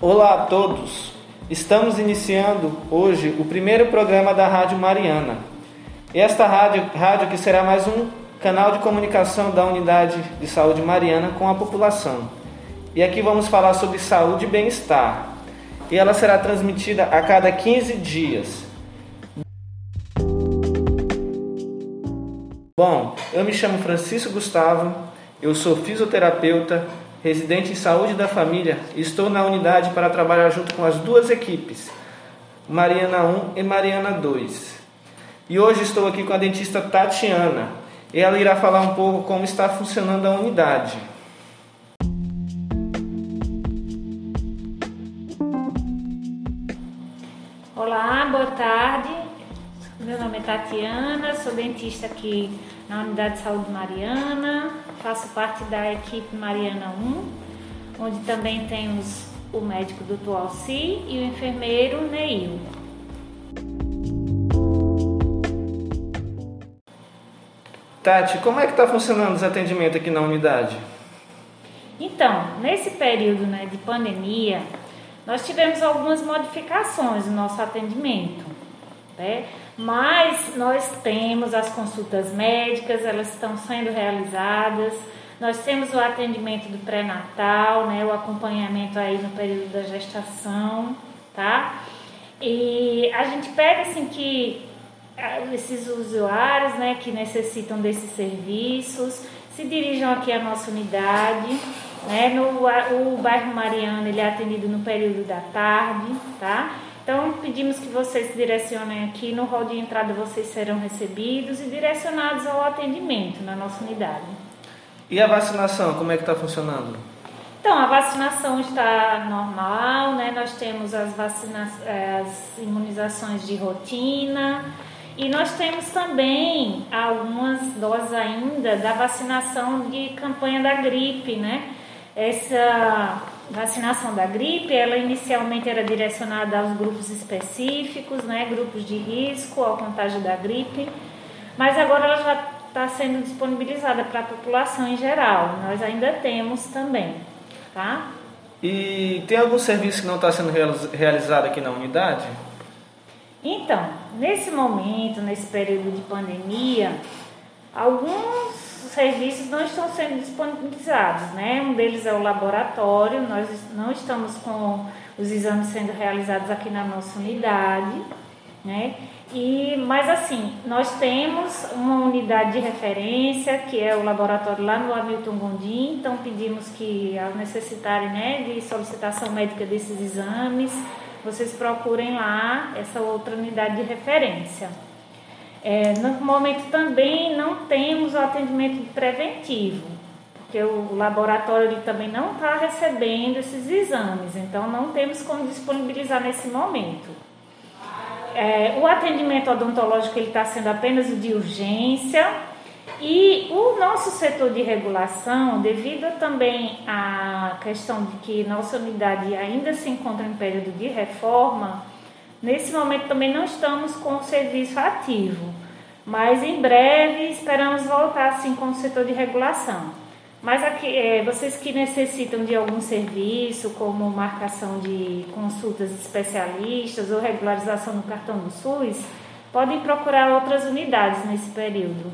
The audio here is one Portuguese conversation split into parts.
Olá a todos! Estamos iniciando hoje o primeiro programa da Rádio Mariana. Esta rádio, rádio que será mais um canal de comunicação da Unidade de Saúde Mariana com a população. E aqui vamos falar sobre saúde e bem-estar. E ela será transmitida a cada 15 dias. Bom, eu me chamo Francisco Gustavo, eu sou fisioterapeuta, residente em saúde da família estou na unidade para trabalhar junto com as duas equipes, Mariana 1 e Mariana 2. E hoje estou aqui com a dentista Tatiana. Ela irá falar um pouco como está funcionando a unidade. Olá, boa tarde. Meu nome é Tatiana, sou dentista aqui na Unidade de Saúde Mariana, faço parte da equipe Mariana 1, onde também temos o médico Dr. Alci e o enfermeiro Neil. Tati, como é que está funcionando os atendimentos aqui na unidade? Então, nesse período né, de pandemia, nós tivemos algumas modificações no nosso atendimento, né? Mas nós temos as consultas médicas, elas estão sendo realizadas, nós temos o atendimento do pré-natal, né, o acompanhamento aí no período da gestação, tá? E a gente pede assim que esses usuários né, que necessitam desses serviços se dirijam aqui à nossa unidade. Né? No, o bairro Mariana ele é atendido no período da tarde, tá? Então pedimos que vocês se direcionem aqui no hall de entrada, vocês serão recebidos e direcionados ao atendimento na nossa unidade. E a vacinação, como é que está funcionando? Então, a vacinação está normal, né? Nós temos as, vacina eh, as imunizações de rotina, e nós temos também algumas doses ainda da vacinação de campanha da gripe, né? Essa vacinação da gripe, ela inicialmente era direcionada aos grupos específicos, né? Grupos de risco ao contágio da gripe, mas agora ela já está sendo disponibilizada para a população em geral. Nós ainda temos também, tá? E tem algum serviço que não está sendo realizado aqui na unidade? Então, nesse momento, nesse período de pandemia, alguns serviços não estão sendo disponibilizados, né? Um deles é o laboratório, nós não estamos com os exames sendo realizados aqui na nossa unidade, né? E, mas assim, nós temos uma unidade de referência, que é o laboratório lá no Hamilton Gondim, então pedimos que, ao necessitarem né, de solicitação médica desses exames, vocês procurem lá essa outra unidade de referência. É, no momento também não temos o atendimento preventivo, porque o laboratório ele também não está recebendo esses exames, então não temos como disponibilizar nesse momento. É, o atendimento odontológico está sendo apenas o de urgência, e o nosso setor de regulação, devido também à questão de que nossa unidade ainda se encontra em período de reforma, nesse momento também não estamos com o serviço ativo, mas em breve esperamos voltar assim com o setor de regulação. Mas aqui, é, vocês que necessitam de algum serviço, como marcação de consultas especialistas ou regularização no cartão do SUS, podem procurar outras unidades nesse período.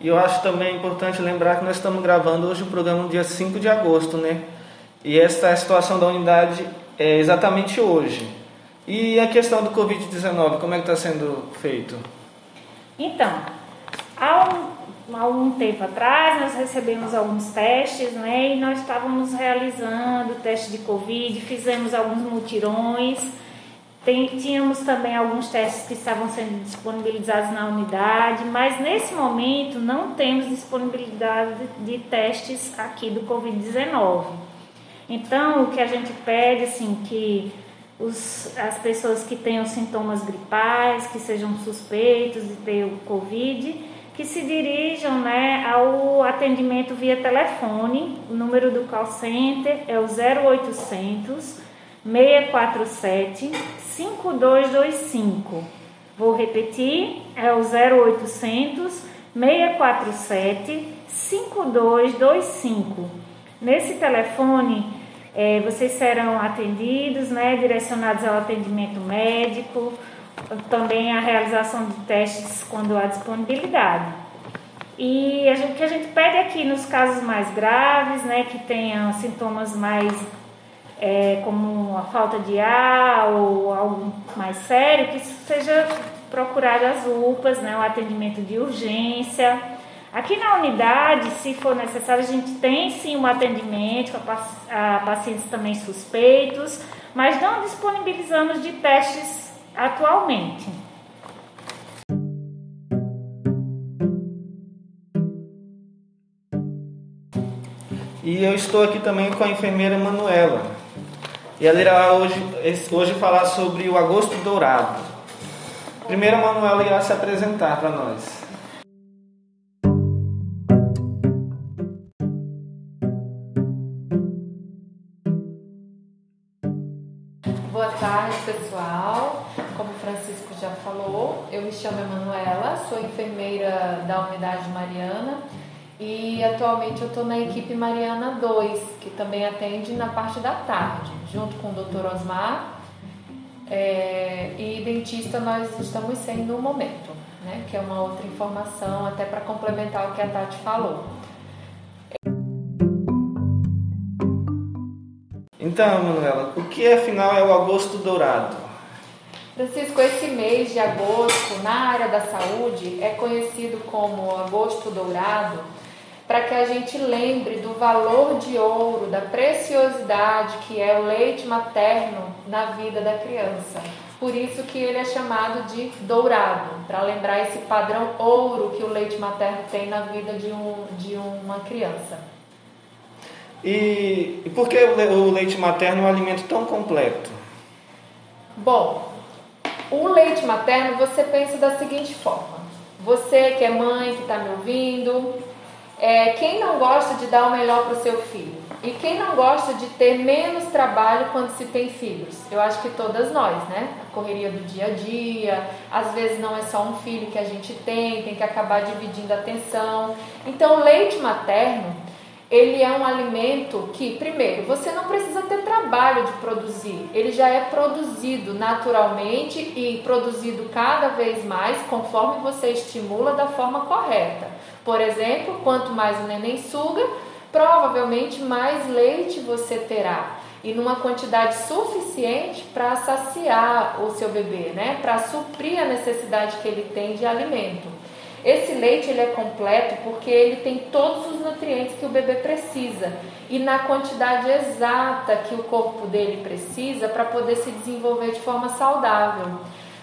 E eu acho também importante lembrar que nós estamos gravando hoje o programa no dia 5 de agosto, né? E esta é a situação da unidade é exatamente hoje. E a questão do Covid-19, como é que está sendo feito? Então, há um, há um tempo atrás nós recebemos alguns testes, né? E nós estávamos realizando teste de Covid, fizemos alguns mutirões tem, tínhamos também alguns testes que estavam sendo disponibilizados na unidade, mas nesse momento não temos disponibilidade de testes aqui do Covid-19. Então, o que a gente pede, assim, que os, as pessoas que tenham sintomas gripais, que sejam suspeitos de ter o Covid, que se dirijam né, ao atendimento via telefone. O número do call center é o 0800 647 5225. Vou repetir, é o 0800 647 5225. Nesse telefone, É, vocês serão atendidos, né, direcionados ao atendimento médico, também a realização de testes quando há disponibilidade. E o que a gente pede aqui nos casos mais graves, né, que tenham sintomas mais é, como a falta de ar ou algo mais sério, que seja procurado as UPAs, né, o atendimento de urgência. Aqui na unidade, se for necessário, a gente tem sim um atendimento a, pacientes também suspeitos, mas não disponibilizamos de testes atualmente. E eu estou aqui também com a enfermeira Manuela. E ela irá hoje, hoje falar sobre o agosto dourado. Primeiro a Manuela irá se apresentar para nós. Enfermeira da Unidade Mariana e atualmente eu estou na equipe Mariana 2, que também atende na parte da tarde, junto com o Dr. Osmar. É, e dentista nós estamos sem no momento, né? que é uma outra informação, até para complementar o que a Tati falou. Então, Manuela, o que afinal é o agosto dourado? Francisco, esse mês de agosto na área da saúde é conhecido como agosto dourado para que a gente lembre do valor de ouro, da preciosidade que é o leite materno na vida da criança. Por isso que ele é chamado de dourado, para lembrar esse padrão ouro que o leite materno tem na vida de, um, de uma criança. E, e por que o leite materno é um alimento tão completo? Bom, o leite materno você pensa da seguinte forma: você que é mãe, que está me ouvindo, é, quem não gosta de dar o melhor para o seu filho? E quem não gosta de ter menos trabalho quando se tem filhos? Eu acho que todas nós, né? A correria do dia a dia, às vezes não é só um filho que a gente tem, tem que acabar dividindo a atenção. Então, o leite materno, ele é um alimento que, primeiro, você não precisa ter trabalho de produzir, ele já é produzido naturalmente e produzido cada vez mais conforme você estimula da forma correta. Por exemplo, quanto mais o neném suga, provavelmente mais leite você terá e numa quantidade suficiente para saciar o seu bebê, né? Para suprir a necessidade que ele tem de alimento. Esse leite ele é completo porque ele tem todos os nutrientes que o bebê precisa e na quantidade exata que o corpo dele precisa para poder se desenvolver de forma saudável.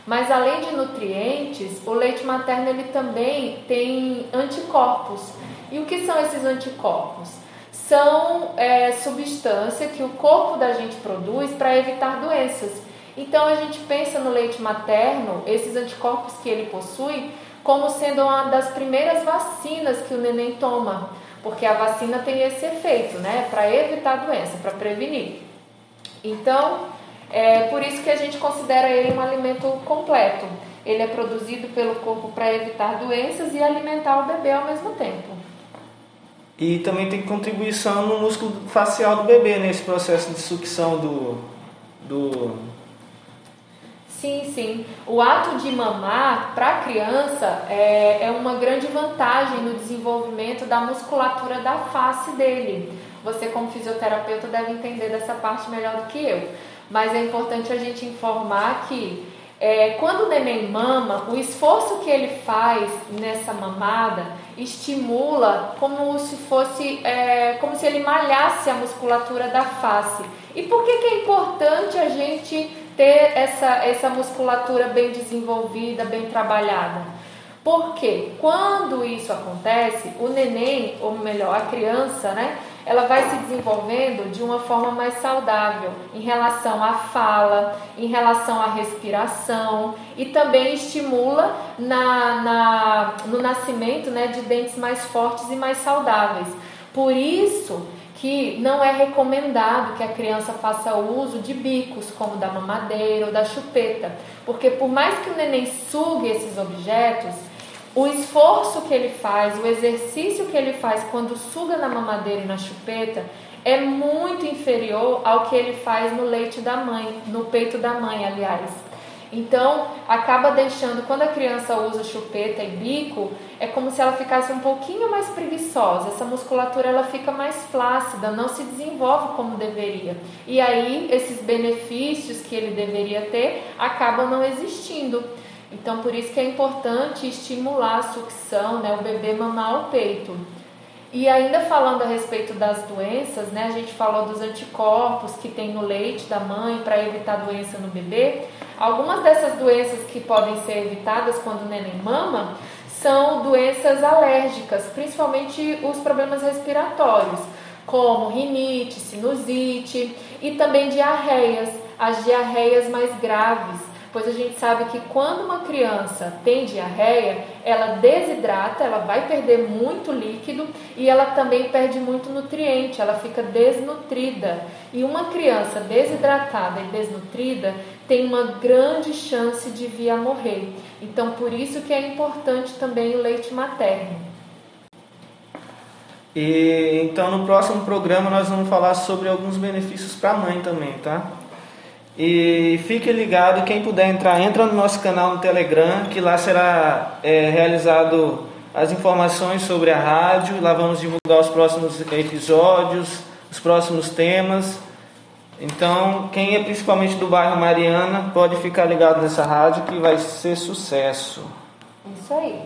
Mas além de nutrientes, o leite materno ele também tem anticorpos. E o que são esses anticorpos? São é, substância que o corpo da gente produz para evitar doenças. Então a gente pensa no leite materno, esses anticorpos que ele possui, como sendo uma das primeiras vacinas que o neném toma, porque a vacina tem esse efeito, né, para evitar doença, para prevenir. Então, é por isso que a gente considera ele um alimento completo. Ele é produzido pelo corpo para evitar doenças e alimentar o bebê ao mesmo tempo. E também tem contribuição no músculo facial do bebê nesse processo de sucção do, do Sim, sim. O ato de mamar para a criança é, é uma grande vantagem no desenvolvimento da musculatura da face dele. Você, como fisioterapeuta, deve entender dessa parte melhor do que eu mas é importante a gente informar que é, quando o neném mama, o esforço que ele faz nessa mamada estimula como se fosse, é, como se ele malhasse a musculatura da face. E por que, que é importante a gente ter essa, essa musculatura bem desenvolvida, bem trabalhada? Porque quando isso acontece, o neném, ou melhor, a criança, né? ela vai se desenvolvendo de uma forma mais saudável em relação à fala, em relação à respiração e também estimula na, na, no nascimento né, de dentes mais fortes e mais saudáveis. Por isso que não é recomendado que a criança faça uso de bicos, como da mamadeira ou da chupeta, porque por mais que o neném sugue esses objetos, o esforço que ele faz, o exercício que ele faz quando suga na mamadeira e na chupeta é muito inferior ao que ele faz no leite da mãe, no peito da mãe, aliás. Então, acaba deixando, quando a criança usa chupeta e bico, é como se ela ficasse um pouquinho mais preguiçosa. Essa musculatura ela fica mais flácida, não se desenvolve como deveria. E aí, esses benefícios que ele deveria ter acabam não existindo. Então, por isso que é importante estimular a sucção, né, o bebê mamar o peito. E ainda falando a respeito das doenças, né, a gente falou dos anticorpos que tem no leite da mãe para evitar doença no bebê. Algumas dessas doenças que podem ser evitadas quando o neném mama são doenças alérgicas, principalmente os problemas respiratórios, como rinite, sinusite e também diarreias, as diarreias mais graves pois a gente sabe que quando uma criança tem diarreia, ela desidrata, ela vai perder muito líquido e ela também perde muito nutriente, ela fica desnutrida. E uma criança desidratada e desnutrida tem uma grande chance de vir a morrer. Então, por isso que é importante também o leite materno. E então no próximo programa nós vamos falar sobre alguns benefícios para a mãe também, tá? E fique ligado, quem puder entrar, entra no nosso canal no Telegram, que lá será é, realizado as informações sobre a rádio. Lá vamos divulgar os próximos episódios, os próximos temas. Então, quem é principalmente do bairro Mariana, pode ficar ligado nessa rádio que vai ser sucesso. Isso aí.